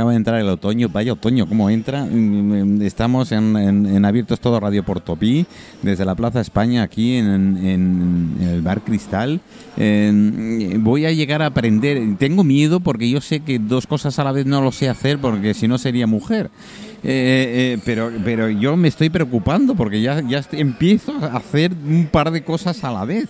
acaba de entrar el otoño. Vaya otoño, ¿cómo entra? Mm, mm, Estamos en, en, en Abiertos Todo Radio Portopí, desde la Plaza España, aquí en, en- el Bar Cristal. Eh, voy a llegar a aprender. Tengo miedo porque yo sé que dos cosas a la vez no lo sé hacer porque si no sería mujer. Eh, eh, pero, pero yo me estoy preocupando porque ya, ya estoy- empiezo a hacer un par de cosas a la vez.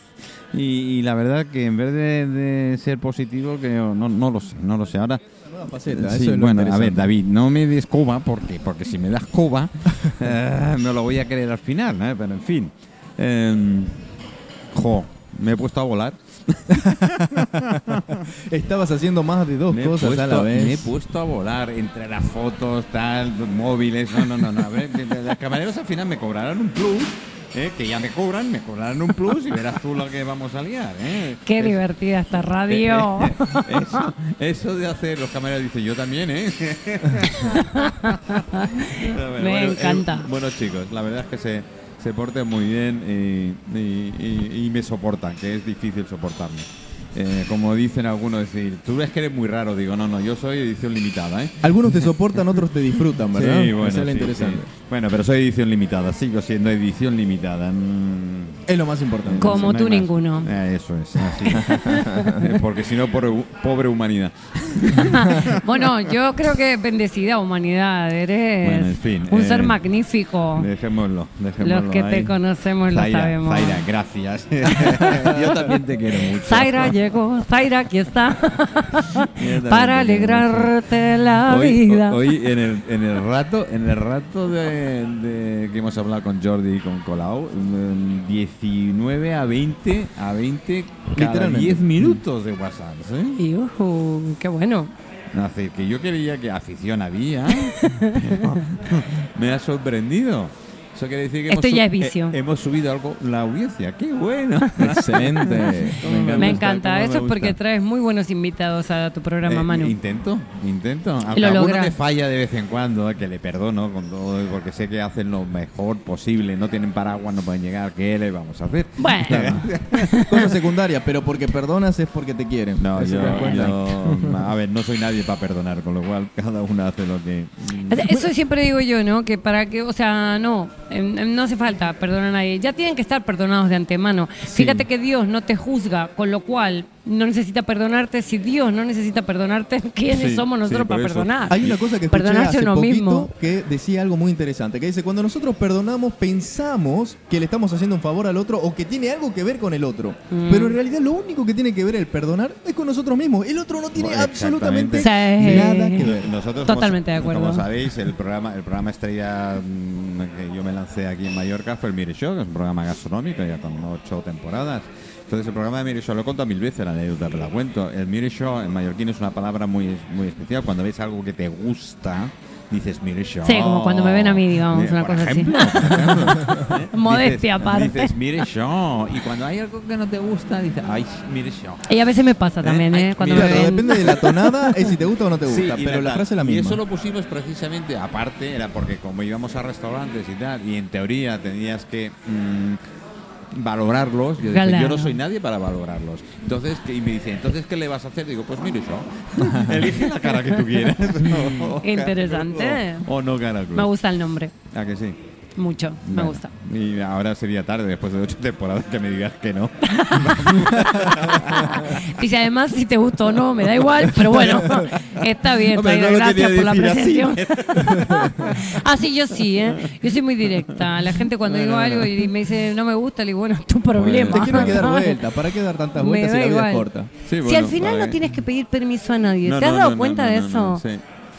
Y, y la verdad que en vez de, de ser positivo, que no, no lo sé, no lo sé. Ahora, Nueva faceta, Sí, eso es lo bueno, a ver. David, no me des coba porque, porque si me das coba, eh, me lo voy a querer al final, ¿eh? pero en fin. Eh, jo, me he puesto a volar. Estabas haciendo más de dos Me cosas puesto, a la vez. me he puesto a volar entre las fotos, tal, móviles. No, no, no, no. A ver, los camareros al final me cobrarán un plus. ¿Eh? Que ya me cobran, me cobrarán un plus y verás tú lo que vamos a liar. ¿eh? Qué divertida esta radio. eso, eso de hacer, los camareros dicen, yo también, ¿eh? Me bueno, encanta. eh, bueno, chicos, la verdad es que se, se portan muy bien y, y- y- y me soportan, que es difícil soportarme. Eh, como dicen algunos, decir, tú ves que eres muy raro. Digo, no, no, yo soy edición limitada, ¿eh? Algunos te soportan, otros te disfrutan, ¿verdad? Sí, bueno, es lo sí, interesante. sí. Bueno, pero soy edición limitada, sigo siendo edición limitada. Mm, Es lo más importante. Como no tú ninguno. Eh, eso es, así. Porque si no, pobre, pobre humanidad. bueno, yo creo que bendecida humanidad. Eres Bueno, en fin, un eh, ser magnífico. Dejémoslo, dejémoslo Los que te conocemos lo sabemos. Zaira, gracias. Yo también te quiero mucho. Zaira llegó, Zaira aquí está, para alegrarte la Hoy, vida. ho- hoy en el, en el rato, en el rato de, de que hemos hablado con Jordi y con Colau, mm, 19 a 20 a 20 cada Literalmente. 10 minutos de WhatsApp, ¿eh? Y, ujú, qué bueno. Así que yo creía que afición había, pero me ha sorprendido. Eso quiere decir que Esto hemos, ya es vicio. eh, hemos subido algo la audiencia. ¡Qué bueno! Excelente. Me encanta. Me encanta. cómo Eso me es porque traes muy buenos invitados a tu programa, Eh, Manu. Intento, intento. Aunque lo alguno me falla de vez en cuando, eh, que le perdono con todo, porque sé que hacen lo mejor posible. No tienen paraguas, no pueden llegar. ¿Qué le vamos a hacer? Bueno, Cosa secundaria, pero porque perdonas es porque te quieren. No, yo, te das cuenta. yo- a ver, no soy nadie para perdonar, con lo cual cada uno hace lo que. Eso siempre digo yo, ¿no? Que para que, o sea, no, no hace falta perdonar a nadie. Ya tienen que estar perdonados de antemano. Fíjate que Dios no te juzga, con lo cual no necesita perdonarte. Si Dios no necesita perdonarte, ¿quiénes Sí, somos nosotros para eso. perdonar? Hay una cosa que escuché Perdonarse hace uno poquito mismo. que decía algo muy interesante, que dice, cuando nosotros perdonamos pensamos que le estamos haciendo un favor al otro o que tiene algo que ver con el otro. Mm. Pero en realidad lo único que tiene que ver el perdonar es con nosotros mismos. El otro no tiene Bueno, absolutamente. Sí. nada que ver. Nosotros, Totalmente como, de acuerdo. Como sabéis, el programa, el programa estrella mm, que yo me lancé aquí en Mallorca fue el Mire Show, que es un programa gastronómico ya con ocho temporadas. Entonces, el programa de Mire Show lo he contado mil veces, la anécdota, pero la cuento. El Mire Show en mallorquín es una palabra muy, muy especial. Cuando ves algo que te gusta, dices Mire Show. Sí, como cuando me ven a mí, digamos, Eh, una por cosa así. ejemplo, por ejemplo, ¿eh? Modestia Dices- aparte. Dices Mire Show. Y cuando hay algo que no te gusta, dices, ay, Mire Show. Y a veces me pasa también, Ay, ¿eh? Cuando mira, me ven. depende de la tonada, es si te gusta o no te gusta, Sí, y pero la tal. frase es la Y misma. eso lo pusimos precisamente, aparte, era porque como íbamos a restaurantes y tal, y en teoría tenías que mm, valorarlos, yo, dije, Claro. yo no soy nadie para valorarlos. Entonces, y me dice, ¿entonces qué le vas a hacer? Digo, pues mire yo. Elige la cara que tú quieras. O cara Interesante. O, o no cara cruz. Me gusta el nombre. ¿A que sí? Mucho, me Bueno, gusta. Y ahora sería tarde, después de ocho temporadas, que me digas que no. Dice además si te gustó o no, me da igual, pero bueno, está bien, Hombre, Zaira, no lo gracias por la decir así. apreciación. ah, sí, yo sí, ¿eh? Yo soy muy directa. La gente cuando No, digo no, no. algo y me dice no me gusta, le digo, bueno, es tu problema. Te quiero que dar ¿sabes? vueltas, ¿para qué dar tantas Me vueltas si la vida igual. es corta? Sí, si bueno, al final no tienes que pedir permiso a nadie, No, ¿te has no, dado no, cuenta no, de no, eso? no, sí.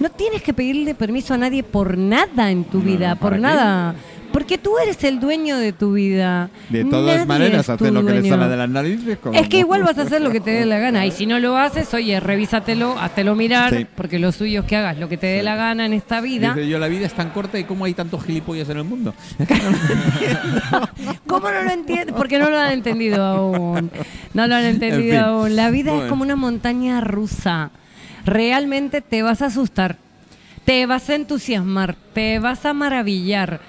No tienes que pedirle permiso a nadie por nada en tu No, vida, por nada. Porque tú eres el dueño de tu vida. De todas Nadie maneras, es tu hacer lo que le sale de las narices. como- Es que igual vas a hacer lo que te dé la gana. Y si no lo haces, oye, revísatelo, háztelo mirar, Sí. porque lo suyo es que hagas lo que te dé la gana en esta vida. Dice yo, la vida es tan corta y cómo hay tantos gilipollas en el mundo. ¿Cómo no lo entiendes? Porque no lo han entendido aún. No lo han entendido En fin. aún. La vida es como una montaña rusa. Realmente te vas a asustar, te vas a entusiasmar, te vas a maravillar.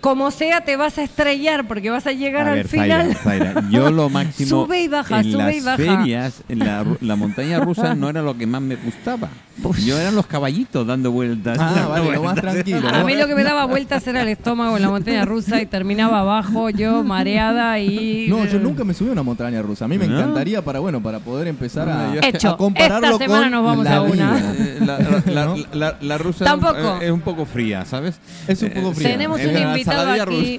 Como sea te vas a estrellar porque vas a llegar A al ver, Zaira, final. Zaira, yo lo máximo Sube y baja, en sube las y baja. ferias, en la, la montaña rusa no era lo que más me gustaba. Yo eran los caballitos dando vueltas. Ah, dando vale, lo vueltas. más tranquilo. A mí lo que me daba vueltas era el estómago en la montaña rusa y terminaba abajo, yo mareada y. No, yo nunca me subí a una montaña rusa. A mí me ¿No? encantaría para, bueno, para poder empezar a, Hecho. a compararlo Esta semana con nos vamos la a una. Eh, La, la- la- ¿No? la- la rusa Tampoco. eh, es un poco fría, ¿sabes? Es un poco Eh, fría. Tenemos Eh, un invitado aquí.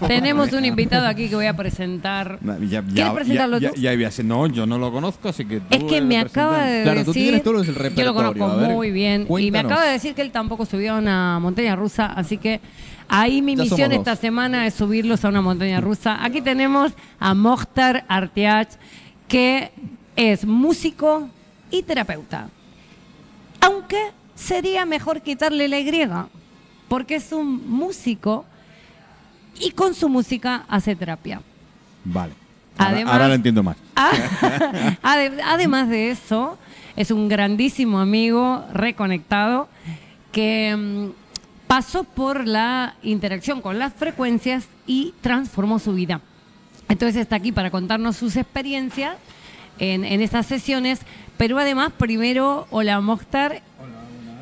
Tenemos un invitado aquí que voy a presentar. Ya, ya, ¿Quieres presentarlo ya, tú? ya, ya, no, yo no lo conozco, así que tú Es que me acaba de Claro, tú decir. tienes todo el Yo lo repertorio, conozco ver, muy bien. Y me acaba de decir que él tampoco subió a una montaña rusa. Así que ahí mi Ya misión esta dos. semana es subirlos a una montaña rusa. Aquí tenemos a Mohtar Artiach, que es músico y terapeuta. Aunque sería mejor quitarle la Y, porque es un músico y con su música hace terapia. Vale. Ahora, Además- ahora lo entiendo más. Ah, ade- Además de eso, es un grandísimo amigo reconectado que mm, pasó por la interacción con las frecuencias y transformó su vida. Entonces está aquí para contarnos sus experiencias en, en estas sesiones, pero además primero, hola Mokhtar.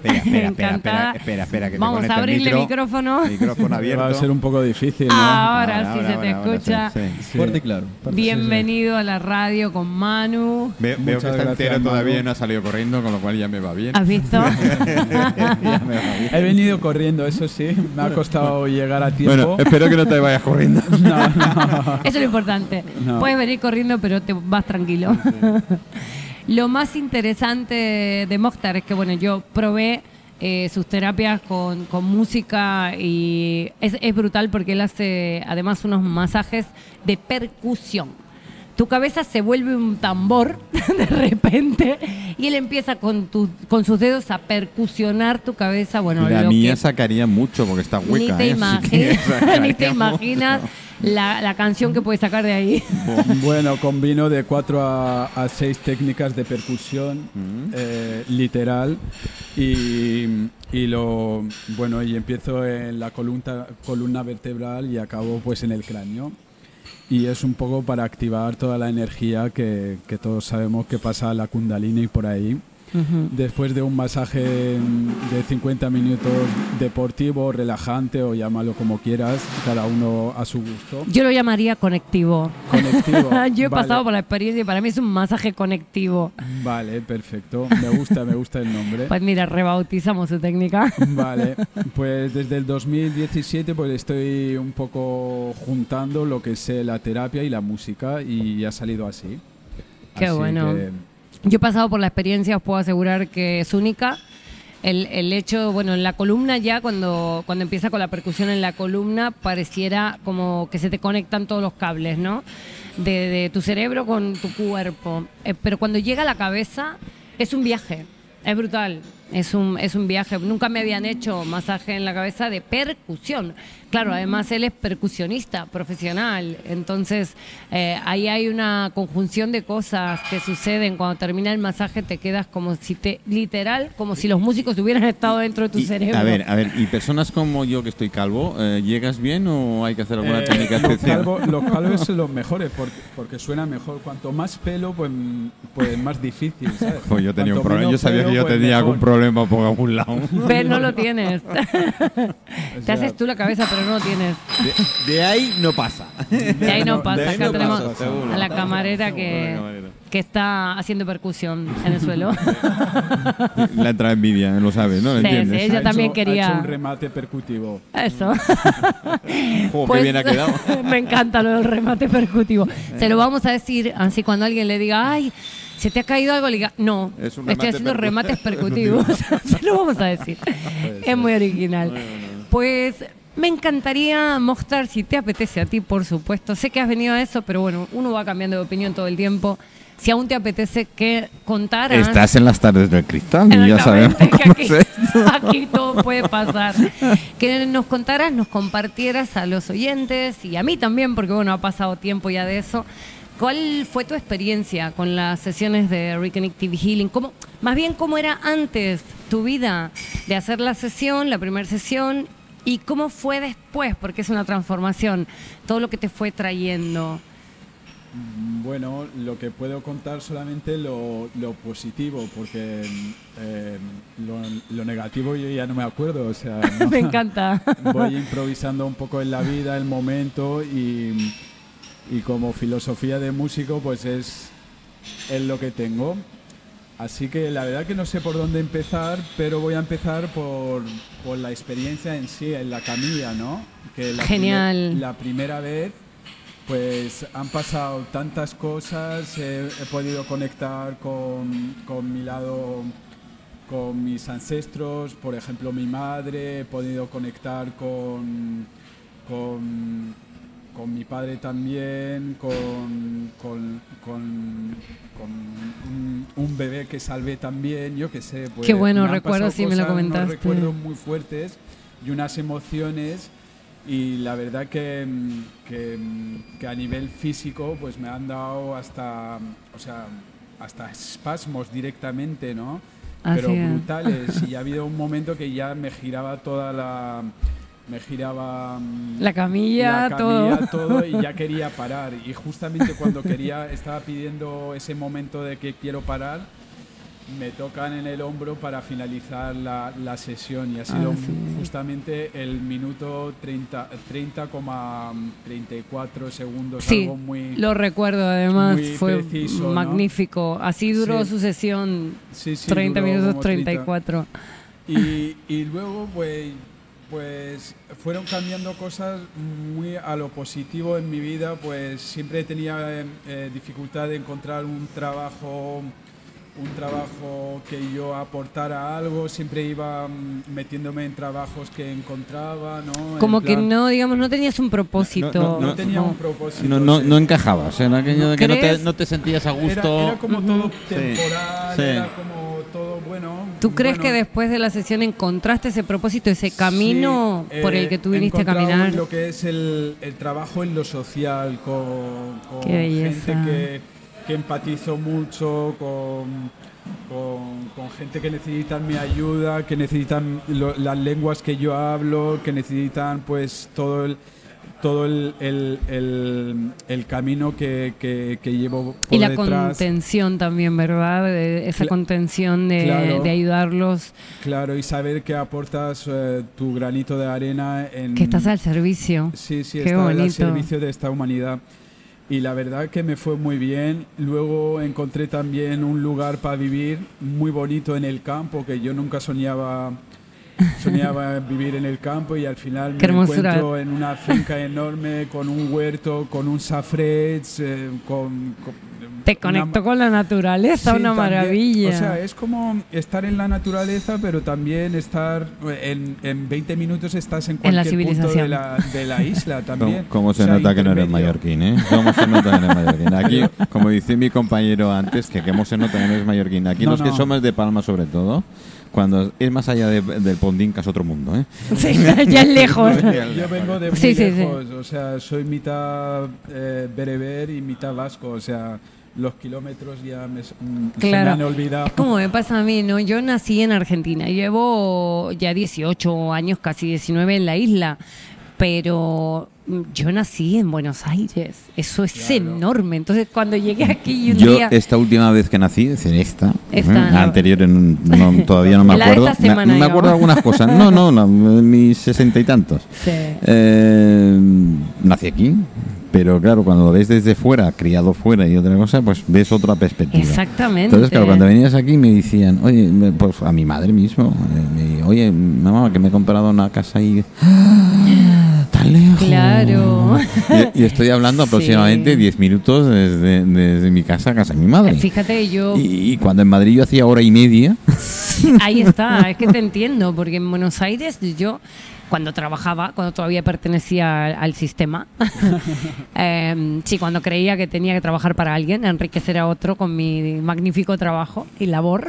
Espera, espera, espera, espera, espera, espera, que te Vamos a el abrirle micro. micrófono. Micrófono abierto. Va a ser un poco difícil, ¿no? Ahora, Ahora, sí ahora, se te ahora, ahora, escucha. sí, sí. Sí. Fuerte y claro. Bienvenido a la radio con Manu. Ve- veo que está entero todavía y no ha salido corriendo, con lo cual ya me va bien. ¿Has visto? Ya me va bien. He venido corriendo, eso sí. Me ha costado llegar a tiempo. Bueno, espero que no te vayas corriendo. No, no. Eso es lo importante. No. Puedes venir corriendo, pero te vas tranquilo. Lo más interesante de Mokhtar es que, bueno, yo probé eh, sus terapias con, música y es, es brutal porque él hace además unos masajes de percusión. Tu cabeza se vuelve un tambor de repente y él empieza con, tu- con sus dedos a percusionar tu cabeza. Bueno, la lo mía que- sacaría mucho porque está ni hueca. te, ¿eh? Así que imaginas, ni te imaginas la, la canción que puedes sacar de ahí. Bueno, combino de cuatro a, a seis técnicas de percusión Mm. eh, literal y, y lo bueno y empiezo en la columna, columna vertebral y acabo pues en el cráneo y es un poco para activar toda la energía que, todos sabemos que pasa a la kundalini por ahí. Después de un masaje de 50 minutos deportivo, relajante o llámalo como quieras, cada uno a su gusto. Yo lo llamaría conectivo. Conectivo. Yo he Vale. pasado por la experiencia y para mí es un masaje conectivo. Vale, perfecto. Me gusta, me gusta el nombre. Pues mira, rebautizamos su técnica. Vale, pues desde el 2017 pues estoy un poco juntando lo que es la terapia y la música y ha salido así. Qué Así bueno. que, Yo he pasado por la experiencia, os puedo asegurar que es única. El, el hecho, bueno, en la columna ya, cuando, cuando empieza con la percusión en la columna, pareciera como que se te conectan todos los cables, ¿no? De, de tu cerebro con tu cuerpo. Eh, pero cuando llega a la cabeza, es un viaje. Es brutal. Es un, es un viaje. Nunca me habían hecho masaje en la cabeza de percusión. Claro, además él es percusionista profesional. Entonces, eh, ahí hay una conjunción de cosas que suceden. Cuando termina el masaje, te quedas como si te, literal, como si los músicos hubieran estado dentro de tu Y, cerebro. a ver, a ver, ¿y personas como yo que estoy calvo, eh, llegas bien o hay que hacer alguna eh, técnica los, especial? los calvos son los mejores porque, porque suena mejor. Cuanto más pelo, pues, pues más difícil, ¿sabes? Pues yo tenía un problema, yo sabía que yo pues tenía mejor. algún problema por algún lado. No lo tienes. O te sea, haces tú la cabeza, pero no lo tienes. De, de ahí no pasa. De ahí no de pasa. ahí Acá no tenemos pasa, seguro. a la camarera que, que está haciendo percusión en el suelo. La entra envidia, lo sabes, ¿no? ¿Lo Sí, entiendes? sí, ella Ha también hecho- quería- Ha hecho un remate percutivo. Eso. Jo, Pues, qué bien ha quedado. me encanta lo del remate percutivo. Se lo vamos a decir así cuando alguien le diga, ay, ¿se te ha caído algo? Le diga, no, Es un estoy haciendo percu- remates percutivos. se lo vamos a decir. Es muy original. Pues me encantaría mostrar, si te apetece a ti, por supuesto. Sé que has venido a eso, pero bueno, uno va cambiando de opinión todo el tiempo. Si aún te apetece que contaras... Estás en las tardes del cristal y ya sabemos Exactamente, que cómo aquí, es esto. aquí todo puede pasar. Que nos contaras, nos compartieras a los oyentes y a mí también, porque bueno, ha pasado tiempo ya de eso. ¿Cuál fue tu experiencia con las sesiones de Reconnective Healing? ¿Cómo, más bien, ¿cómo era antes tu vida de hacer la sesión, la primera sesión, ¿Y cómo fue después? Porque es una transformación, todo lo que te fue trayendo. Bueno, lo que puedo contar solamente lo, lo positivo, porque eh, lo, lo negativo yo ya no me acuerdo. O sea, no. Me encanta. voy improvisando un poco en la vida, el momento y, y como filosofía de músico pues es, es lo que tengo. Así que la verdad que no sé por dónde empezar, pero voy a empezar por, por la experiencia en sí, en la camilla, ¿no? Que la Genial. primer- la primera vez pues han pasado tantas cosas, he, he podido conectar con, con mi lado, con mis ancestros, por ejemplo mi madre, he podido conectar con, con, con mi padre también, con, con, con- con un, un bebé que salvé también, yo que sé. Pues, Qué bueno, recuerdo, sí, me lo comentaste. recuerdos muy fuertes y unas emociones y la verdad que, que, que a nivel físico pues me han dado hasta o sea hasta espasmos directamente no pero Así es. brutales y ha habido un momento que ya me giraba toda la me giraba mm, La camilla, la todo. camilla, todo y ya quería parar y justamente cuando quería estaba pidiendo ese momento de que quiero parar me tocan en el hombro para finalizar la, la sesión y ha sido Ah, sí. justamente el minuto 30 30,34 segundos Sí, algo muy lo recuerdo además, fue preciso, ¿no? magnífico. Así duró Sí. su sesión, sí, sí, 30 duró minutos como 30. 34. Y, y luego, pues, pues fueron cambiando cosas muy a lo positivo en mi vida. Pues siempre tenía eh, eh, dificultad de encontrar un trabajo, un trabajo que yo aportara algo. Siempre iba mm, metiéndome en trabajos que encontraba, ¿no? En Como que plan, no, digamos, no tenías un propósito. No, no tenía No. un propósito. No, no, sí. no encajabas, era aquello de que no te, no te sentías a gusto. era como todo temporal, sí. era como todo bueno. ¿Tú crees bueno, que después de la sesión encontraste ese propósito, ese camino Sí, por eh, el que tú viniste a caminar? Lo que es el, el trabajo en lo social, con, con Qué gente que, que empatizo mucho, con, con, con gente que necesitan mi ayuda, que necesitan lo- las lenguas que yo hablo, que necesitan pues todo el todo el, el, el- el camino que, que- que llevo por Y la detrás. contención también, ¿verdad? Esa Cla- contención de, claro. de ayudarlos, Claro, y saber que aportas eh, tu granito de arena en... que estás al servicio. Sí, sí, Qué está al servicio de esta humanidad. Y la verdad que me fue muy bien. Luego encontré también un lugar para vivir muy bonito en el campo, que yo nunca soñaba soñaba vivir en el campo y al final me encuentro en una finca enorme con un huerto, con un safrets, eh, con, con- Te conectó con la naturaleza, Sí, una también. maravilla. O sea, es como estar en la naturaleza, pero también estar en, en 20 minutos estás en En la cualquier punto de la, de la isla ¿Cómo, también. cómo se O sea, nota que no eres mallorquín, eh? ¿Cómo se nota que no eres mallorquín? Aquí, como dice mi compañero antes, que cómo se nota que no eres mallorquín. Aquí No, los que no. somos de Palma, sobre todo, cuando es más allá de- del Pondín, es otro mundo, ¿eh? Sí, ya es lejos. Yo vengo de muy Sí, sí, sí. lejos, o sea, soy mitad eh, bereber y mitad vasco, o sea, los kilómetros ya me, s- mm, se me Claro. han olvidado. Es como me pasa a mí, ¿no? Yo nací en Argentina, llevo ya 18 años, casi 19 en la isla, pero mm, yo nací en Buenos Aires, eso es Claro. enorme. Entonces cuando llegué aquí y un Yo, día... esta última vez que nací, es decir, esta, Esta, ¿eh? no. anterior, en- no, todavía no me La de acuerdo. esta Me- semana, me, acuerdo de algunas cosas. No, no, no, mis sesenta y tantos. Sí. Eh, nací aquí, pero claro, cuando lo ves desde fuera, criado fuera y otra cosa, pues ves otra perspectiva. Exactamente. Entonces, claro, cuando venías aquí me decían, oye, pues a mi madre mismo, eh, me- oye, mamá, que me he comprado una casa ahí. ¡Ah! ¡Tan lejos! Claro. Y, y estoy hablando aproximadamente Sí. 10 minutos desde, desde mi casa a casa de mi madre. Fíjate, yo... Y, y cuando en Madrid yo hacía hora y media, Ahí está, es que te entiendo, porque en Buenos Aires yo, cuando trabajaba, cuando todavía pertenecía al, al sistema, eh, sí, cuando creía que tenía que trabajar para alguien, enriquecer a otro con mi magnífico trabajo y labor,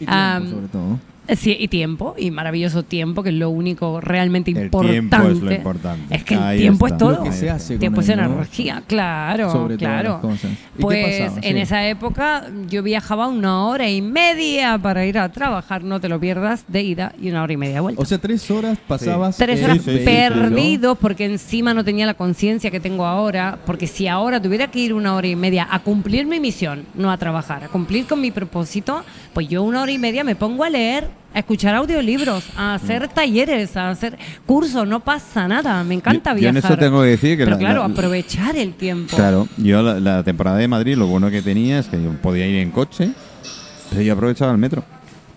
Y tiempo, sobre todo. Sí, y tiempo, y maravilloso tiempo, que es lo único realmente El importante. tiempo es lo importante. Es que el Ahí tiempo está. es todo. Lo que se hace con tiempo es energía, claro, Sobre todas claro. las cosas. ¿Y qué Pues en Sí. esa época yo viajaba una hora y media para ir a trabajar, no te lo pierdas, de ida y una hora y media de vuelta. O sea, tres horas pasabas. Tres en horas sí, sí, sí, perdido porque encima no tenía la conciencia que tengo ahora, porque si ahora tuviera que ir una hora y media a cumplir mi misión, no a trabajar, a cumplir con mi propósito, pues yo una hora y media me pongo a leer, a escuchar audiolibros, a hacer talleres, a hacer cursos, no pasa nada, me encanta Yo- yo en viajar. eso tengo que decir que Pero la- claro, la- aprovechar el tiempo. Claro, yo la, la temporada de Madrid lo bueno que tenía es que yo podía ir en coche, pero yo aprovechaba el metro.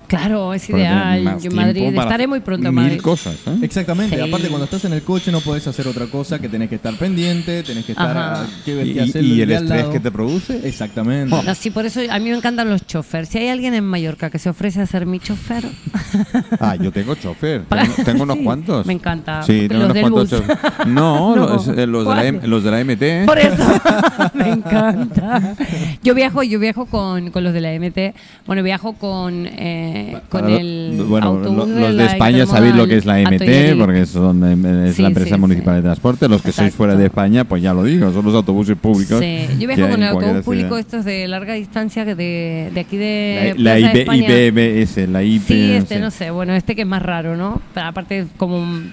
Claro, es Porque ideal. Yo en tiempo Madrid, para estaré muy pronto en mil Madrid. cosas, ¿eh? Exactamente. Sí. Aparte, cuando estás en el coche no podés hacer otra cosa que tenés que estar pendiente, tenés que estar. Ajá. a- que, Y, que hacer y el estrés que te produce. Exactamente. Oh. No, sí, por eso a mí me encantan los choferes. Si hay alguien en Mallorca que se ofrece a ser mi chofer, Ah, yo tengo chofer. Tengo, tengo unos Sí, cuantos. me encanta. Sí, tengo Los unos cuantos chofer- No, No, Los, eh, los de la, los de la MT. Por eso me encanta. Yo viajo, yo viajo con, con los de la MT. Bueno, viajo con, eh, con el bueno, autobús lo- los de España sabéis lo que es la MT, porque son, eh, es Sí, la empresa sí, municipal sí. de transporte. Los que sois fuera de España, pues ya lo digo, son los autobuses públicos. Yo viajo con el autobús público estos de larga distancia que de, de aquí de La, la de. IBBS, la IP. Sí, este, no sé, bueno, este que es más raro, ¿no? Pero aparte como un-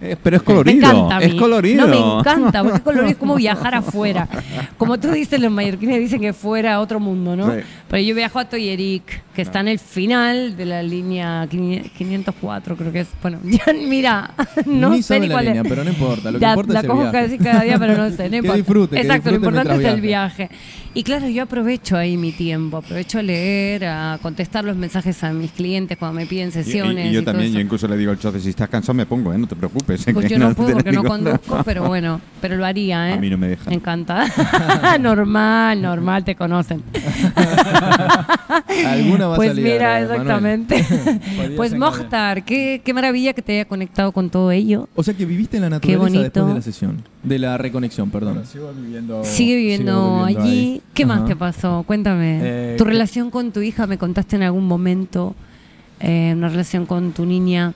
Eh, pero es colorido. Me encanta a es mí. colorido. No, me encanta, porque es colorido, es como viajar afuera. Como tú dices, los mallorquines dicen que fuera a otro mundo, ¿no? Sí. Pero yo viajo a Toyeric, que está en el final de la línea 504, creo que es. Bueno, ya, mira, no Ni sé sabe ni la cuál línea, es. pero no importa, lo que Ya, importa la es el cojo viaje. casi cada día, pero no sé. No Que importa. disfrute, que Exacto, lo disfrute importante es el mientras viaje. Y claro, yo aprovecho ahí mi tiempo, aprovecho a leer, a contestar los mensajes a mis clientes cuando me piden Y- sesiones. Y, y yo todo también, yo incluso le digo al chofer, si estás cansado me pongo, ¿eh? no te preocupes. Pues que yo no te puedo porque no conduzco, nada. pero bueno, pero lo haría, ¿eh? A mí no me dejan. Me encanta. normal, normal, te conocen. Alguna va a pues salir, mira, eh, exactamente. pues. Mokhtar, qué, qué maravilla que te haya conectado con todo ello. O sea que viviste en la naturaleza bonito. después de la sesión. De la reconexión, perdón. Bueno, sigo viviendo, Sigue viviendo sigo viviendo allí. ahí. ¿Qué más te pasó? Cuéntame. Eh, tu relación con tu hija, me contaste en algún momento, eh, una relación con tu niña,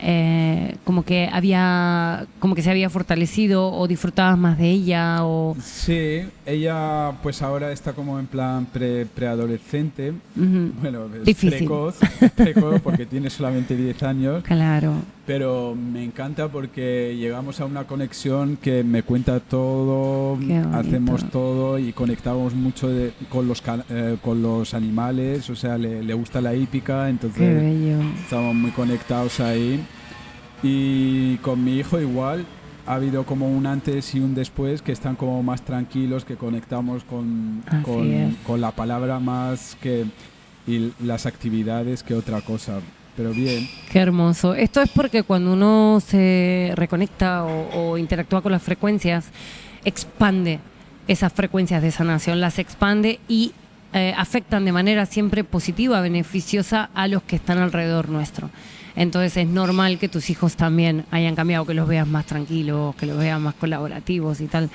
eh, como que había, como que se había fortalecido o disfrutabas más de ella o... Sí, ella pues ahora está como en plan pre- preadolescente. Bueno, es Difícil. precoz, precoz porque tiene solamente 10 años, Claro. Pero me encanta porque llegamos a una conexión que me cuenta todo, hacemos todo y conectamos mucho de- con, los, eh, con los animales, o sea, le, le gusta la hípica, entonces estamos muy conectados ahí. Y con mi hijo igual, ha habido como un antes y un después que están como más tranquilos, que conectamos con, con, con la palabra más que y las actividades que otra cosa. Pero bien, Qué hermoso. Esto es porque cuando uno se reconecta o, o interactúa con las frecuencias, expande esas frecuencias de sanación, las expande y eh, afectan de manera siempre positiva, beneficiosa a los que están alrededor nuestro. Entonces es normal que tus hijos también hayan cambiado, que los veas más tranquilos, que los veas más colaborativos y tal.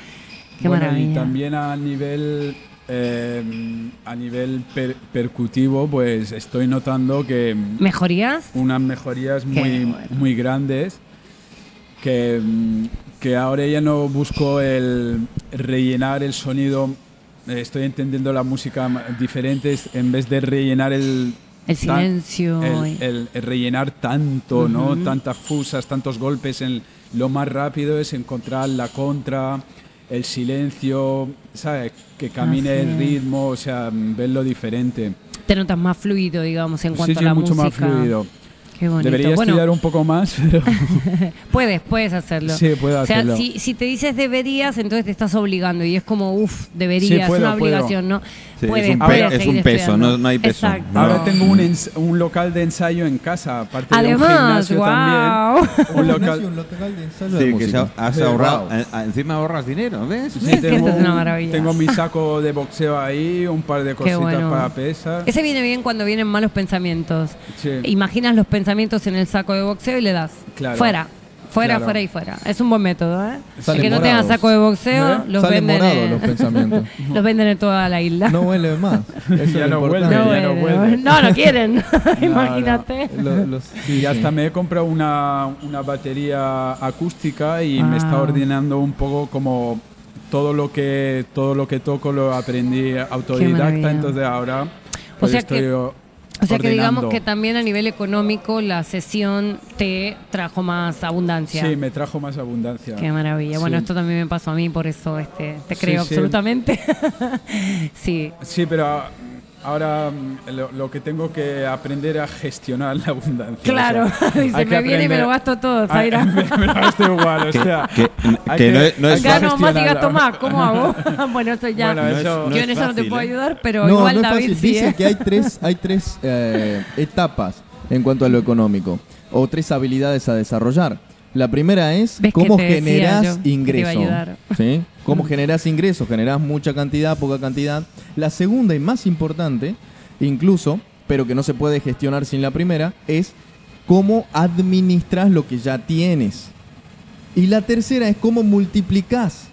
Qué bueno, maravilla. y también a nivel eh, a nivel per- percutivo, pues estoy notando que ¿Mejorías? unas mejorías muy, bueno. muy grandes que, mm, que ahora ya no busco el rellenar el sonido eh, estoy entendiendo la música diferente en vez de rellenar el El tan- silencio. el, el- el rellenar tanto no Ujú. tantas fusas tantos golpes en lo más rápido es encontrar la contra el silencio ¿sabes? que camine el ritmo o sea verlo diferente Te notas más fluido, digamos, en cuanto sí, a la mucho música. más fluido Qué bonito. debería bueno, estudiar un poco más pero Puedes, puedes hacerlo. Sí, puedo o sea, hacerlo. Si, si te dices deberías, entonces te estás obligando y es como, uff, deberías, Sí, puedo, es una puedo. obligación, ¿no? Sí, puedes, es un, puedes es un peso, no, no hay peso. Exacto. No. Ahora tengo un, un local de ensayo en casa, aparte de un Además, gimnasio wow. también. Un local. un local de ensayo de Sí, que ha- música. has Sí, ahorrado. wow. eh, eh, encima ahorras dinero, ¿ves? Sí, Es que esto es una un- maravilla. tengo mi saco de boxeo ahí, un par de cositas bueno. para pesas. Ese viene bien cuando vienen malos pensamientos. Sí. Imaginas los pensamientos en el saco de boxeo y le das. Claro. Fuera. Fuera, Claro. fuera y fuera. Es un buen método, ¿eh? Salen El que no tenga saco de boxeo, ¿Eh? los Salen venden, en, los pensamientos. los venden en toda la isla. No huele más. Eso es Ya no huele, importante. No, ya no no, no quieren. no. Imagínate. Lo- los- sí, Y hasta me he comprado una, una batería acústica y me está Wow. ordenando un poco como todo lo que todo lo que toco lo aprendí autodidacta, entonces ahora pues sea estoy que- o- sea que digamos ordenando. que también a nivel económico la sesión te trajo más abundancia. Sí, me trajo más abundancia. Qué maravilla. Bueno, Sí. esto también me pasó a mí, por eso este, te creo sí. absolutamente. sí. Sí, pero ahora mm, lo, lo que tengo que aprender a gestionar la abundancia. Claro, o sea, que me viene y me lo gasto todo, Zaira. me, me lo gasto igual, o Que- sea, que- hay que no es- no es que Gano más y gasto más, ¿cómo hago? bueno, eso ya. Bueno, eso- yo no en es eso no te fácil, puedo ¿eh? ayudar, pero no, igual no David fácil. sí. Dice ¿eh? que hay tres, hay tres eh, etapas en cuanto a lo económico o tres habilidades a desarrollar. La primera es ¿Ves que cómo te decía generas yo que te iba a ingreso. ayudar? ¿sí? Cómo generas ingresos, generas mucha cantidad, poca cantidad. La segunda y más importante, incluso, pero que no se puede gestionar sin la primera, es cómo administras lo que ya tienes. Y la tercera es cómo multiplicas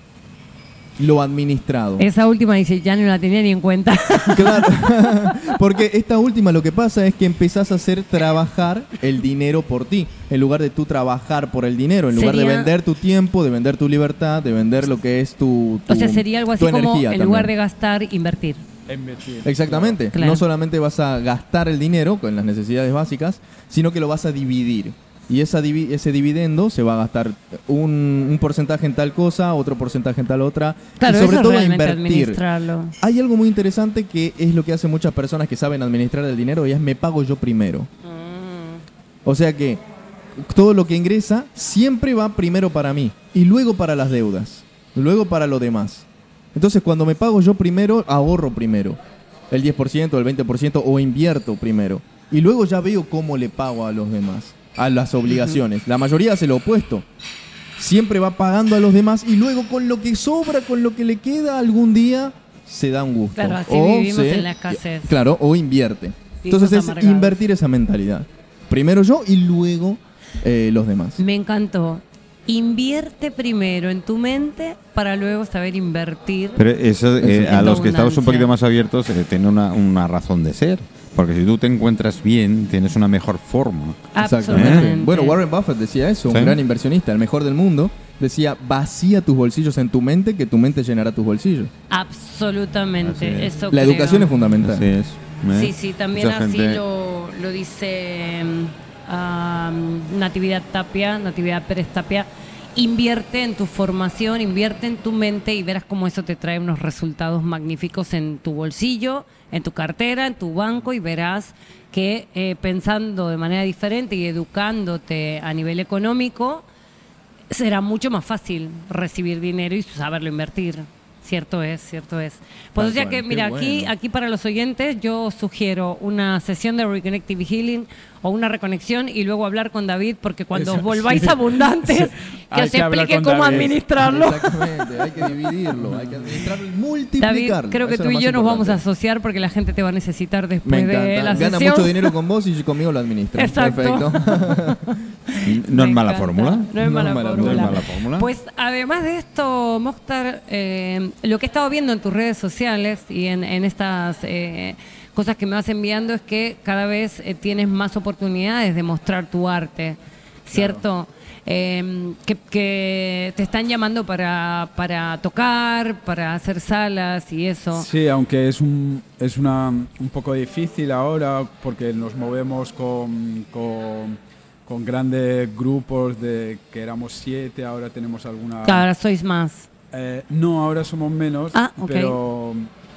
lo administrado. Esa última dice, ya no la tenía ni en cuenta. Claro, porque esta última lo que pasa es que empezás a hacer trabajar el dinero por ti, en lugar de tú trabajar por el dinero, en lugar de vender tu tiempo, de vender tu libertad, de vender lo que es tu, o tu- sea, sería algo así como, energía en lugar de gastar, invertir. Invertir, Exactamente, Claro. no solamente vas a gastar el dinero con las necesidades básicas, sino que lo vas a dividir. Y esa divi- ese dividendo se va a gastar un, un porcentaje en tal cosa, otro porcentaje en tal otra, Claro, y sobre todo a invertir. Hay algo muy interesante que es lo que hacen muchas personas que saben administrar el dinero y es me pago yo primero. O sea que todo lo que ingresa siempre va primero para mí y luego para las deudas, luego para lo demás. Entonces cuando me pago yo primero, ahorro primero. El 10%, el 20% o invierto primero. Y luego ya veo cómo le pago a los demás, a las obligaciones. La mayoría hace lo opuesto. Siempre va pagando a los demás y luego con lo que sobra, con lo que le queda algún día, se da un gusto. Claro, así vivimos en la escasez. Claro, o invierte. Vivimos Entonces es amargados. invertir esa mentalidad. Primero yo y luego eh, los demás. Me encantó. Invierte primero en tu mente para luego saber invertir. Pero eso, eh, a los que estamos un poquito más abiertos, eh, tiene una, una razón de ser. Porque si tú te encuentras bien, tienes una mejor forma. Absolutamente. Bueno, Warren Buffett decía eso, un Sí. gran inversionista, el mejor del mundo. Decía, vacía tus bolsillos en tu mente, que tu mente llenará tus bolsillos. Absolutamente. Es. Eso La creo. educación es fundamental. Así es. ¿eh? Sí, sí, también Mucha así gente- lo, lo dice mm, am, Natividad Tapia, Natividad Pérez Tapia. Invierte en tu formación, invierte en tu mente y verás cómo eso te trae unos resultados magníficos en tu bolsillo, en tu cartera, en tu banco y verás que eh, pensando de manera diferente y educándote a nivel económico, será mucho más fácil recibir dinero y saberlo invertir. Cierto es, cierto es. Pues o sea que, mira, aquí, aquí para los oyentes yo sugiero una sesión de Reconnective Healing o una reconexión y luego hablar con David porque cuando Eso, os volváis sí. abundantes, que Hay os explique cómo David. administrarlo. Exactamente, hay que dividirlo, hay que administrarlo y David, multiplicarlo. creo que Eso tú y yo nos vamos a asociar porque la gente te va a necesitar Me después de la Gana sesión. mucho dinero con vos y conmigo lo administra. Exacto. Perfecto. No es mala fórmula. No es mala fórmula. no es mala fórmula. Pues además de esto, Mokhtar, eh, lo que he estado viendo en tus redes sociales y en, en estas eh, cosas que me vas enviando es que cada vez eh, tienes más oportunidades de mostrar tu arte, ¿cierto? Eh, que, que te están llamando para, para tocar, para hacer salas y eso. Sí, aunque es un, es una, un poco difícil ahora porque nos movemos con, con, con grandes grupos de que éramos siete, ahora tenemos alguna... Ahora sois más. Eh, no, ahora somos menos, Ah, ok. pero,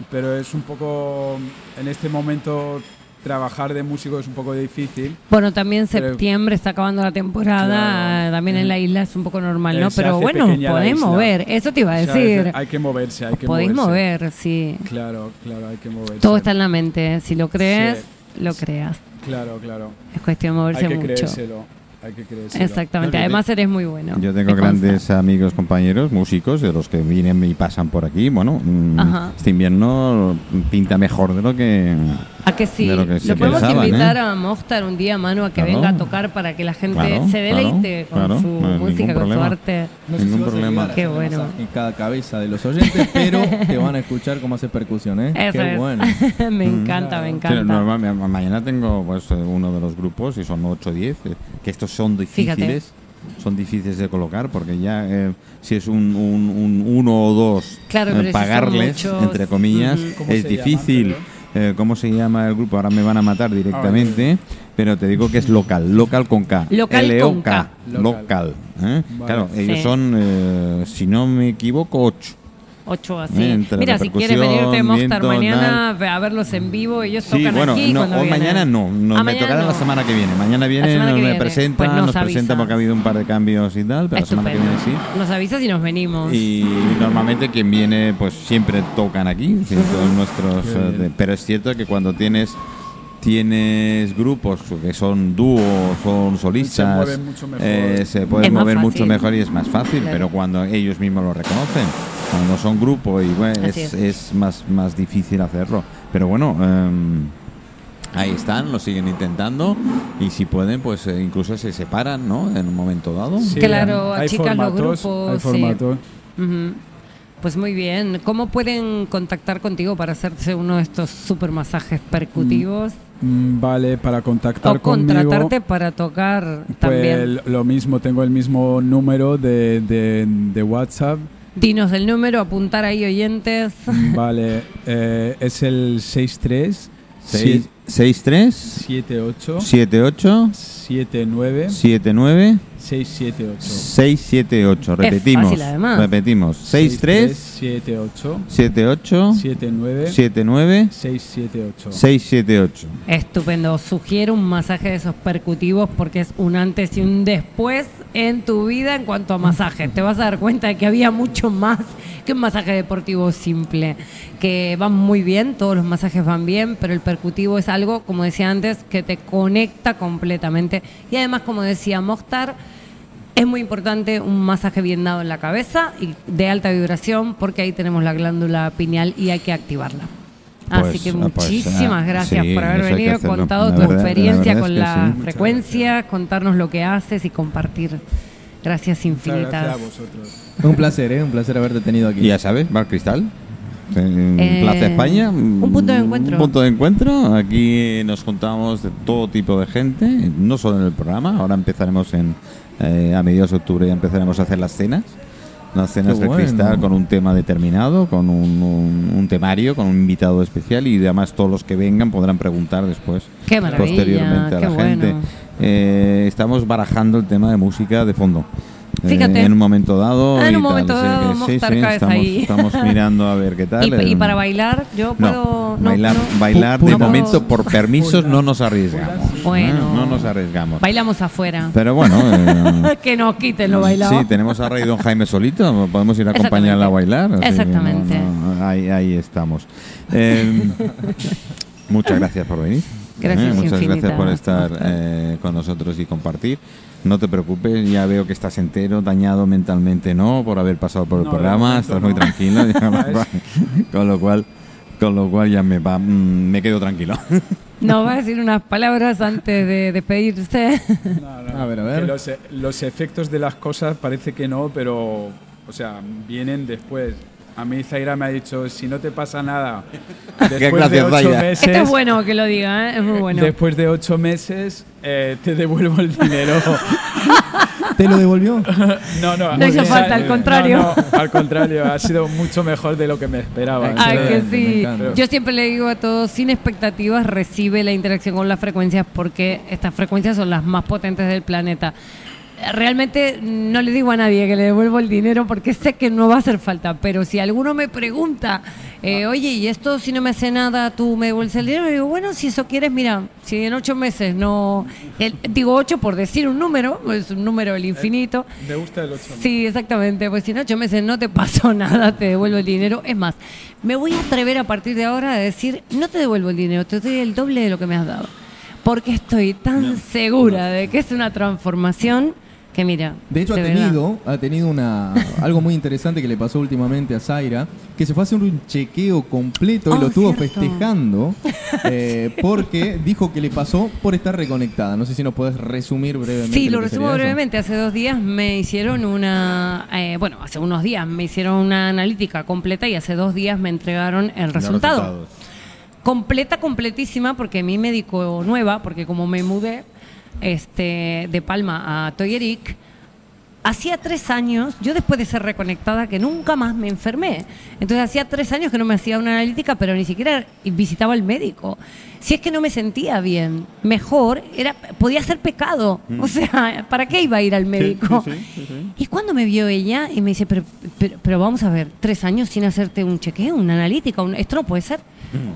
pero es un poco, en este momento, trabajar de músico es un poco difícil. Bueno, también septiembre está acabando la temporada, Claro. también en la isla es un poco normal, ¿no? Eh, Pero bueno, podéis mover, eso te iba a O sea, decir. hay que moverse, hay que Podéis moverse. mover, sí. Claro, claro, hay que moverse. Todo está en la mente, si lo crees, Sí. lo creas. Claro, claro. Es cuestión de moverse Hay que mucho. creérselo. Hay que creérselo. Exactamente, No, además eres muy bueno. Yo tengo me consta. grandes amigos, compañeros, músicos, de los que vienen y pasan por aquí. Bueno, mm, Ajá. este invierno pinta mejor de lo que... ¿A ¿A que sí? de lo que se podemos pensaban, invitar ¿eh? a Mostar un día, Manu, a que Claro. venga a tocar para que la gente Claro, se deleite claro, con claro, su música, ningún con su problema. arte. No sé Ningún si problema. Qué bueno. En cada cabeza de los oyentes, pero te van a escuchar cómo hacer percusión, ¿eh? Eso Qué es. bueno. me encanta, me Sí, encanta. normal- ma- mañana tengo pues eh, uno de los grupos y son 8 o 10, eh, que estos son difíciles. Son difíciles de colocar porque ya eh, si es un, un, un uno o dos Claro, eh, si pagarles, muchos, entre comillas, ujú. ¿Cómo es difícil. Eh, ¿Cómo se llama el grupo? Ahora me van a matar directamente, pero te digo que es local, local con K. Local con L-O-K, K. local. ¿eh? Vale. Claro, ellos Sí. son, eh, si no me equivoco, 8. Ocho así. Entre Mira, si quieres venirte Mostar mañana a verlos en vivo, ellos Sí, tocan bueno, aquí no, cuando hoy vienen. mañana no, no Ah, me mañana tocará la no. semana que viene. Mañana viene, me viene. presenta, Pues nos nos presenta avisas. porque ha habido un par de cambios y tal, pero la semana que viene sí. Nos avisas y nos venimos. Y normalmente quien viene, pues siempre tocan aquí, todos nuestros. Eh, pero es cierto que cuando tienes tienes grupos que son dúos, son solistas, mucho mejor. eh, se pueden mover mucho mejor y es más fácil, Claro. pero cuando ellos mismos lo reconocen, cuando son grupo y bueno, es, es. es más, más difícil hacerlo. Pero bueno, em, ahí están, lo siguen intentando y si pueden, pues eh, incluso se separan, ¿no? En un momento dado. Sí, Claro, hay achican los formatos, grupos, Hay sí. formatos. Pues muy bien. ¿Cómo pueden contactar contigo para hacerse uno de estos super masajes percutivos? Mm, Vale, para contactar o contratarte conmigo, para tocar pues también. lo mismo, tengo el mismo número de, de, de WhatsApp. Dinos el número, apuntar ahí oyentes. Vale, eh, es el 63 Seis- 63 78 78 79 79 678. 678. Repetimos. fácil, además. Repetimos. 63 78 78 79 79 678. 678. Estupendo. Sugiero un masaje de esos percutivos porque es un antes y un después en tu vida en cuanto a masajes. Te vas a dar cuenta de que había mucho más que un masaje deportivo simple, que van muy bien, todos los masajes van bien, pero el percutivo es algo, como decía antes, que te conecta completamente. Y además, como decía Mostar, es muy importante un masaje bien dado en la cabeza y de alta vibración porque ahí tenemos la glándula pineal y hay que activarla. Así Pues, que ah, pues, muchísimas ah, gracias sí, por haber venido, contado La tu verdad- la experiencia verdad con es que la sí. Frecuencia, contarnos lo que haces y compartir. Gracias infinitas. gracias a vosotros. Un placer, ¿eh? Un placer haberte tenido aquí. Y ya sabes, Bar Cristal. En Eh, Plaza España. un punto de encuentro. Un punto de encuentro. Aquí nos juntamos de todo tipo de gente, no solo en el programa. Ahora empezaremos en eh, a mediados de octubre ya empezaremos a hacer las cenas. Las cenas Qué de bueno. cristal con un tema determinado, con un, un- un temario, con un invitado especial y además todos los que vengan podrán preguntar después Qué posteriormente a qué la bueno. gente. Eh, estamos barajando el tema de música de fondo. Eh, en un momento dado. Ah, en un tal, momento dado, sí, sí, cabeza estamos, ahí. estamos mirando a ver qué tal. Y, y eh, para bailar, yo puedo. no, no, bailar, no. bailar de momento por permisos no nos arriesgamos. Bueno. ¿eh? No nos arriesgamos. Bailamos afuera. Pero bueno, eh, que nos quiten lo bailado. sí, tenemos a Rey Don Jaime solito, podemos ir a acompañarla a bailar. Exactamente. ahí, ahí estamos. Eh, muchas gracias por venir. Gracias muchas gracias infinitas, por estar eh, con nosotros y compartir. No te preocupes, ya veo que estás entero, dañado mentalmente no, por haber pasado por el No, programa, momento estás no. muy tranquilo, con lo cual, con lo cual ya me va, mm, me quedo tranquilo. Nos va a decir unas palabras antes de despedirse. No, no, A ver, a ver. Los, e- los efectos de las cosas parece que no, pero, o sea, vienen después. A mí Zaira me ha dicho, si no te pasa nada, después de gracias, ocho Zaira. meses, Esto es bueno que lo diga, ¿eh? es muy bueno. después de ocho meses, eh, te devuelvo el dinero. ¿Te lo devolvió? No, no, No hizo falta, al contrario. no, no, al contrario, ha sido mucho mejor de lo que me esperaba. Ay, que sí. Yo siempre le digo a todos, sin expectativas, recibe la interacción con las frecuencias porque estas frecuencias son las más potentes del planeta. Realmente no le digo a nadie que le devuelvo el dinero porque sé que no va a hacer falta, pero si alguno me pregunta, eh, oye, ¿y esto si no me hace nada, tú me devuelves el dinero? Y digo, bueno, si eso quieres, mira, si en ocho meses no... el- digo ocho por decir un número, es un número del infinito. Me gusta el 8 Sí, exactamente. Pues si en ocho meses no te pasó nada, te devuelvo el dinero. Es más, me voy a atrever a partir de ahora a decir, no te devuelvo el dinero, te doy el doble de lo que me has dado. Porque estoy tan segura de que es una transformación Que mira. De hecho, ha tenido, ha tenido una, algo muy interesante que le pasó últimamente a Zaira, que se fue a hacer un chequeo completo y Oh, lo estuvo cierto. festejando eh, porque dijo que le pasó por estar reconectada. No sé si nos puedes resumir brevemente. Sí, lo que resumo brevemente. Hace dos días me hicieron una, eh, bueno, hace unos días me hicieron una analítica completa y hace dos días me entregaron el resultado. Completa, completísima, porque mi médico nueva, porque como me mudé este, de Palma a Toyeric, hacía tres años, yo después de ser reconectada, que nunca más me enfermé. Entonces hacía tres años que no me hacía una analítica, pero ni siquiera visitaba al médico. Si es que no me sentía bien, mejor, era, podía ser pecado. O sea, ¿para qué iba a ir al médico? sí, sí, sí. Y cuando me vio ella y me dice, pero, pero, pero vamos a ver, tres años sin hacerte un chequeo, una analítica, un- esto no puede ser.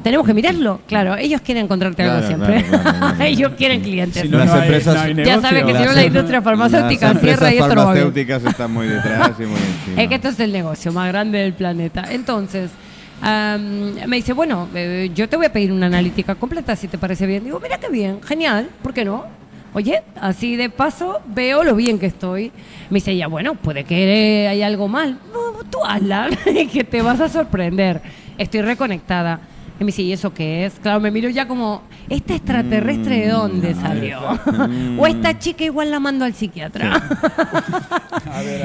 Tenemos que mirarlo. Claro, ellos quieren encontrarte algo Claro, siempre. claro, claro, claro. ellos quieren clientes. Si no, Las no hay- empresas- no hay ya negocio. sabes que si no la industria farmacéutica las cierra y empresas esto no va bien. farmacéuticas están muy detrás y muy encima. Es que esto es el negocio más grande del planeta. Entonces, am, me dice, bueno, eh, yo te voy a pedir una analítica completa si te parece bien. Digo, mira qué bien, genial, ¿por qué no? Oye, así de paso veo lo bien que estoy. Me dice ella, bueno, puede que haya algo mal. No, tú hazla, que te vas a sorprender. Estoy reconectada. Y me dice, ¿y eso qué es? Claro, me miro ya como, ¿esta extraterrestre de dónde salió? o esta chica igual la mando al psiquiatra.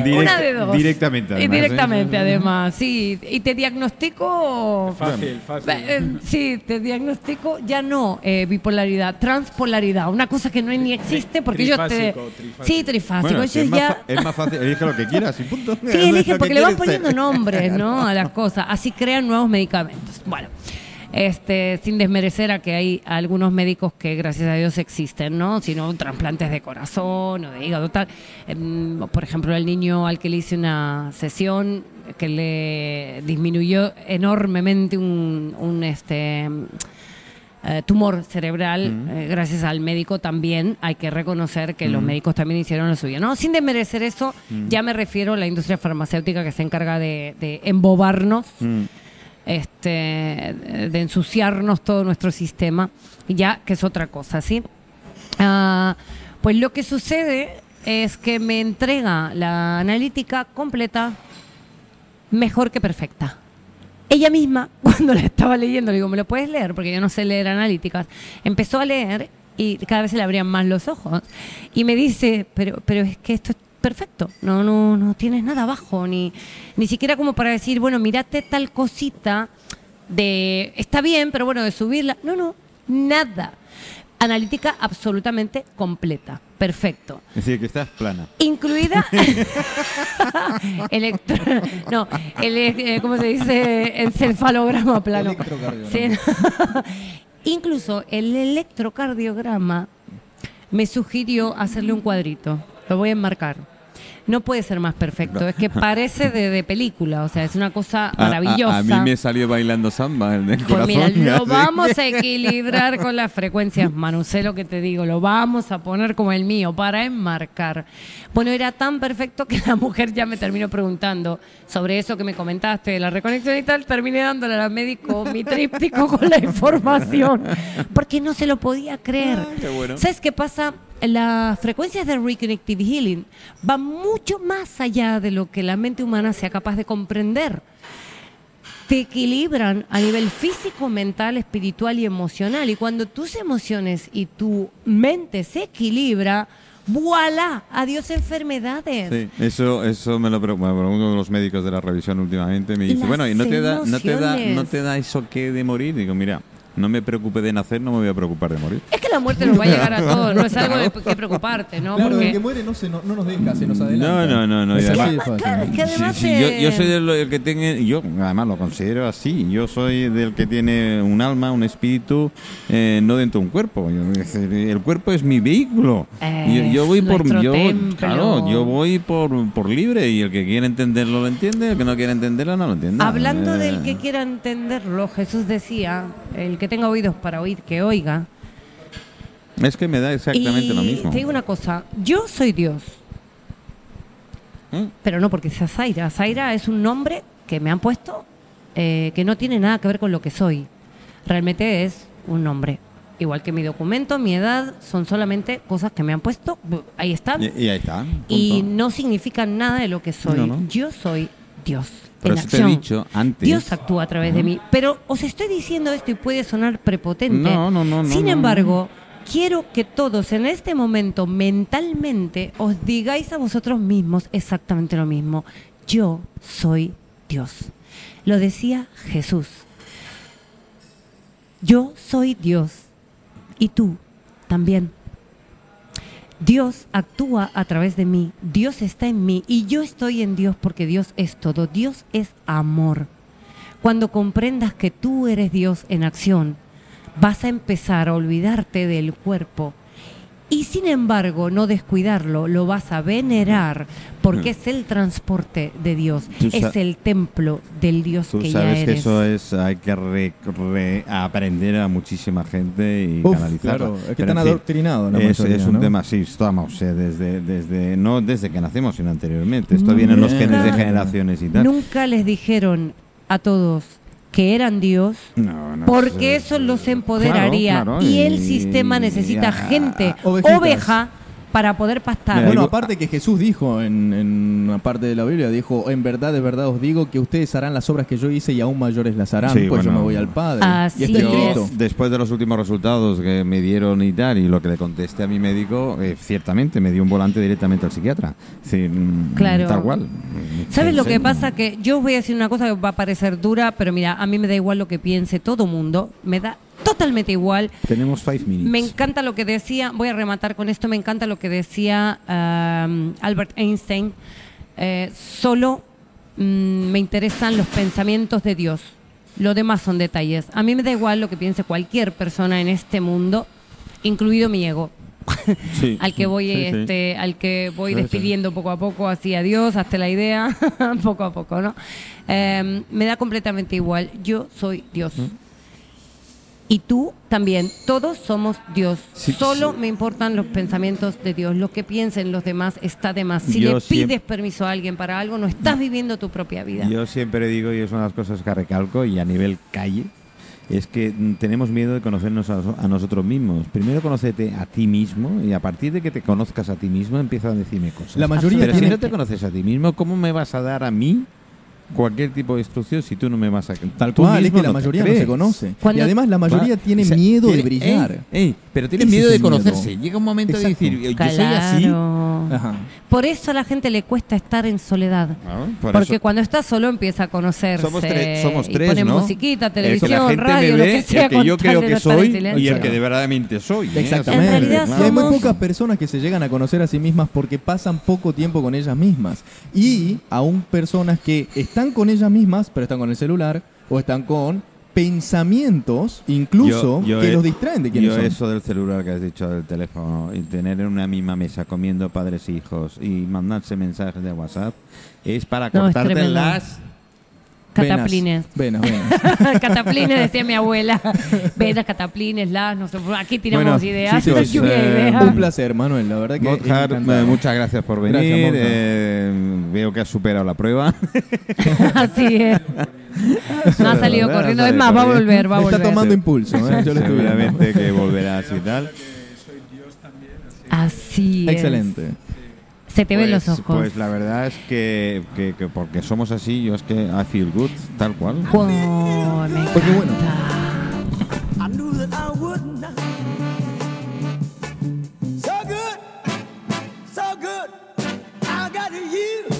Direct- Una de dos. Directamente, Y además, ¿eh? directamente, además, sí. Y te diagnostico. Fácil, fácil. Eh, Sí, te diagnostico ya no eh, bipolaridad, transpolaridad, una cosa que no ni existe porque yo te. Trifásico, trifásico. Sí, trifásico. Bueno, es, más ya. es más fácil, elige lo que quieras y punto. Sí, elige, porque que le van poniendo ser. nombres, ¿no? A las cosas. Así crean nuevos medicamentos. Bueno, este, sin desmerecer a que hay algunos médicos que gracias a Dios existen, ¿no? Sino trasplantes de corazón o de hígado, tal. Em, por ejemplo, el niño al que le hice una sesión que le disminuyó enormemente un, un este eh, tumor cerebral, eh, gracias al médico también hay que reconocer que los médicos también hicieron lo suyo. No, sin desmerecer eso, ya me refiero a la industria farmacéutica que se encarga de, de embobarnos, Mm. Este, de ensuciarnos todo nuestro sistema, ya que es otra cosa, ¿sí? Ah, pues lo que sucede es que me entrega la analítica completa mejor que perfecta. Ella misma, cuando la estaba leyendo, le digo, ¿me lo puedes leer? Porque yo no sé leer analíticas. Empezó a leer y cada vez se le abrían más los ojos. Y me dice, pero, pero es que esto es perfecto. No, no, no tienes nada abajo, ni, ni siquiera como para decir, bueno, mirate tal cosita de, está bien, pero bueno, de subirla. No, no, nada. Analítica absolutamente completa. Perfecto Es decir, que estás plana. incluida electro no el eh, cómo se dice encefalograma plano Electrocardiograma. Sí. incluso el electrocardiograma me sugirió hacerle un cuadrito lo voy a enmarcar no puede ser más perfecto es que parece de, de película o sea es una cosa A- a- maravillosa A, mí me salió bailando samba el del pues corazón. mira, lo vamos a equilibrar con las frecuencias, Manu, sé lo que te digo, lo vamos a poner como el mío para enmarcar. Bueno, era tan perfecto que la mujer ya me terminó preguntando sobre eso que me comentaste de la reconexión y tal, terminé dándole a la médico mi tríptico con la información, porque no se lo podía creer. Ah, qué bueno. ¿Sabes qué pasa? Las frecuencias de Reconnective Healing van mucho más allá de lo que la mente humana sea capaz de comprender te equilibran a nivel físico, mental, espiritual y emocional. Y cuando tus emociones y tu mente se equilibra, ¡voilà! Adiós enfermedades. Sí, eso, eso me lo pregunto uno de los médicos de la revisión últimamente. Me dice, Las bueno, ¿y no te, da, no, te da, no te da eso que de morir? Digo, mira, no me preocupe de nacer, no me voy a preocupar de morir. Es que la muerte nos va a llegar a todos, no es algo de que preocuparte, ¿no? Claro, el Porque que muere no, se, no, no nos deja, se nos adelanta. No, no, no, no, Es de fácil. Claro, es que además Sí, sí, yo, yo soy del el que tiene, yo además lo considero así, yo soy del que tiene un alma, un espíritu, eh, no dentro de un cuerpo. Yo- el cuerpo es mi vehículo. yo, yo voy por, yo, templo. claro, yo voy por, por libre y el que quiere entenderlo lo entiende, el que no quiere entenderlo no lo entiende. Hablando Eh, del que quiera entenderlo, Jesús decía, el que tenga oídos para oír, que oiga. Es que me da exactamente y lo mismo. Te digo una cosa, yo soy Dios, ¿Mm? pero no porque sea Zaira. Zaira es un nombre que me han puesto eh, que no tiene nada que ver con lo que soy. Realmente es un nombre. igual que mi documento, mi edad, son solamente cosas que me han puesto, ahí están. Y, y ahí está. Y no significan nada de lo que soy. No, no. Yo soy Dios. En eso te he acción. dicho antes. Dios actúa a través de mí. Pero os estoy diciendo esto y puede sonar prepotente. No, no, no, Sin no, embargo, quiero que todos en este momento mentalmente os digáis a vosotros mismos exactamente lo mismo. Yo soy Dios. Lo decía Jesús. Yo soy Dios y tú también. Dios actúa a través de mí, Dios está en mí y yo estoy en Dios porque Dios es todo, Dios es amor. Cuando comprendas que tú eres Dios en acción, vas a empezar a olvidarte del cuerpo y sin embargo no descuidarlo, lo vas a venerar porque es el transporte de Dios, es el templo del Dios Tú que ya sabes que eres. eso es, hay que re- re- aprender a muchísima gente y Uf, canalizarlo. claro, es que están adoctrinados la es, mayoría, es un ¿no? tema, sí, estamos eh, desde, desde, no desde que nacemos, sino anteriormente. Esto viene en los genes de generaciones y tal. Nunca les dijeron a todos que eran Dios No, no, Porque es- eso los empoderaría Claro, claro, y el sistema necesita gente Ovejitas. oveja para poder pastar. Mira, Bueno, aparte que Jesús dijo en, en una parte de la Biblia, dijo, en verdad, de verdad os digo que ustedes harán las obras que yo hice y aún mayores las harán, Sí, pues yo bueno. me voy al Padre. Así y Yo, después de los últimos resultados que me dieron y tal, y lo que le contesté a mi médico, eh, ciertamente me dio un volante directamente al psiquiatra. Decir, mm, Claro. Tal cual. ¿Sabes Sí, lo sí. que pasa? Que yo os voy a decir una cosa que va a parecer dura, pero mira, a mí me da igual lo que piense todo mundo, me da totalmente igual. Tenemos five minutes. Me encanta lo que decía, voy a rematar con esto, me encanta lo que decía um, Albert Einstein, eh, solo mm, me interesan los pensamientos de Dios, lo demás son detalles. A mí me da igual lo que piense cualquier persona en este mundo, incluido mi ego. Sí, al que voy sí, sí. este al que voy despidiendo poco a poco así adiós hasta la idea poco a poco no Eh, me da completamente igual yo soy Dios y tú también todos somos Dios Sí, solo sí. me importan los pensamientos de Dios lo que piensen los demás está de más si Yo le siempre- pides permiso a alguien para algo no estás viviendo tu propia vida Yo siempre digo, y es una de las cosas que recalco, y a nivel calle, es que tenemos miedo de conocernos a, a nosotros mismos. Primero conócete a ti mismo y a partir de que te conozcas a ti mismo empieza a decirme cosas. La mayoría Pero si no te conoces a ti mismo, ¿cómo me vas a dar a mí cualquier tipo de instrucción si tú no me vas a... Tal tú cual, es que la mayoría no se conoce. Cuando- y además la mayoría Va, tiene o sea, miedo de brillar. ey, ey, pero tiene miedo de miedo. conocerse. Llega un momento de Exacto. decir, yo soy así. Ajá. Por eso a la gente le cuesta estar en soledad Ah, por porque eso- cuando está solo empieza a conocerse somos, tres somos y tres, pone ¿no? musiquita, televisión, radio, lo que sea el que yo creo que soy y el que de verdaderamente soy. ¿eh? Exactamente. En realidad y hay muy pocas personas que se llegan a conocer a sí mismas porque pasan poco tiempo con ellas mismas. Y aún personas que están con ellas mismas, pero están con el celular o están con pensamientos incluso Yo- yo que he- los distraen de quiénes Yo son. eso del celular que has dicho del teléfono y tener en una misma mesa comiendo padres e hijos y mandarse mensajes de WhatsApp es para No, es cortarte tremendo. las Cataplines. Venas, venas. cataplines, decía mi abuela. Venas, cataplines, las, no sé, aquí tiramos Bueno, ideas. eh, ideas. Un placer, Manuel, la verdad que eh, muchas gracias por venir. Gracias, eh, veo que has superado la prueba. Así es. No ha salido corriendo. Es más, va a volver, va a Está volver. tomando impulso, ¿eh? Yo lo estoy viendo. Seguramente que volverás y tal. Así es. Excelente. Se te ven los Pues- ojos. Pues la verdad es que, que- que porque somos así, yo es que I feel good, tal cual. Oh, me Porque bueno. So good, so good. I got you.